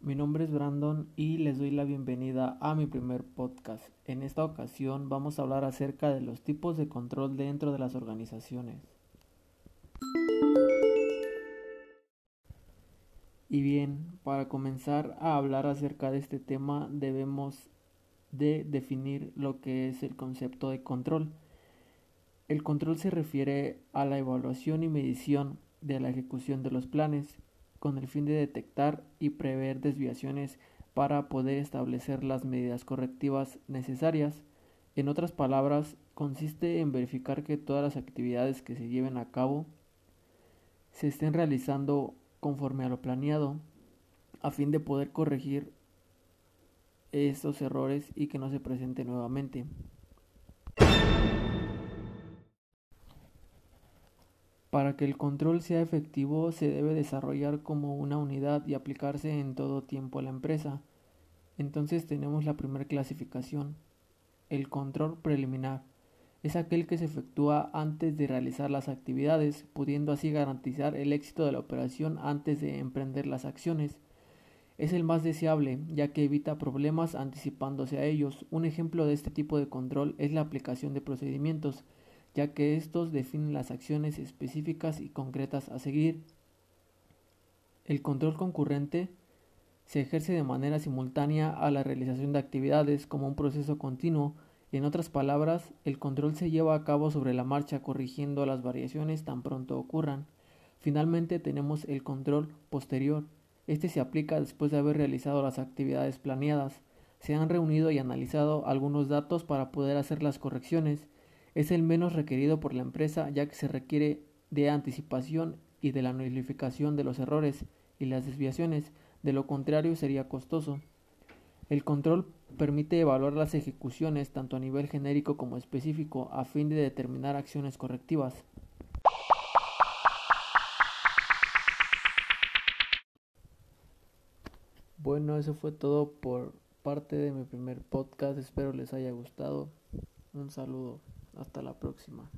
mi nombre es Brandon y les doy la bienvenida a mi primer podcast. En esta ocasión vamos a hablar acerca de los tipos de control dentro de las organizaciones. Y bien, para comenzar a hablar acerca de este tema debemos de definir lo que es el concepto de control. El control se refiere a la evaluación y medición de la ejecución de los planes con el fin de detectar y prever desviaciones para poder establecer las medidas correctivas necesarias. En otras palabras, consiste en verificar que todas las actividades que se lleven a cabo se estén realizando conforme a lo planeado a fin de poder corregir estos errores y que no se presente nuevamente. Para que el control sea efectivo se debe desarrollar como una unidad y aplicarse en todo tiempo a la empresa. Entonces tenemos la primera clasificación. El control preliminar es aquel que se efectúa antes de realizar las actividades, pudiendo así garantizar el éxito de la operación antes de emprender las acciones. Es el más deseable, ya que evita problemas anticipándose a ellos. Un ejemplo de este tipo de control es la aplicación de procedimientos ya que estos definen las acciones específicas y concretas a seguir. El control concurrente se ejerce de manera simultánea a la realización de actividades como un proceso continuo. En otras palabras, el control se lleva a cabo sobre la marcha corrigiendo las variaciones tan pronto ocurran. Finalmente tenemos el control posterior. Este se aplica después de haber realizado las actividades planeadas. Se han reunido y analizado algunos datos para poder hacer las correcciones es el menos requerido por la empresa ya que se requiere de anticipación y de la notificación de los errores y las desviaciones, de lo contrario sería costoso. El control permite evaluar las ejecuciones tanto a nivel genérico como específico a fin de determinar acciones correctivas. Bueno, eso fue todo por parte de mi primer podcast. Espero les haya gustado. Un saludo. Hasta la próxima.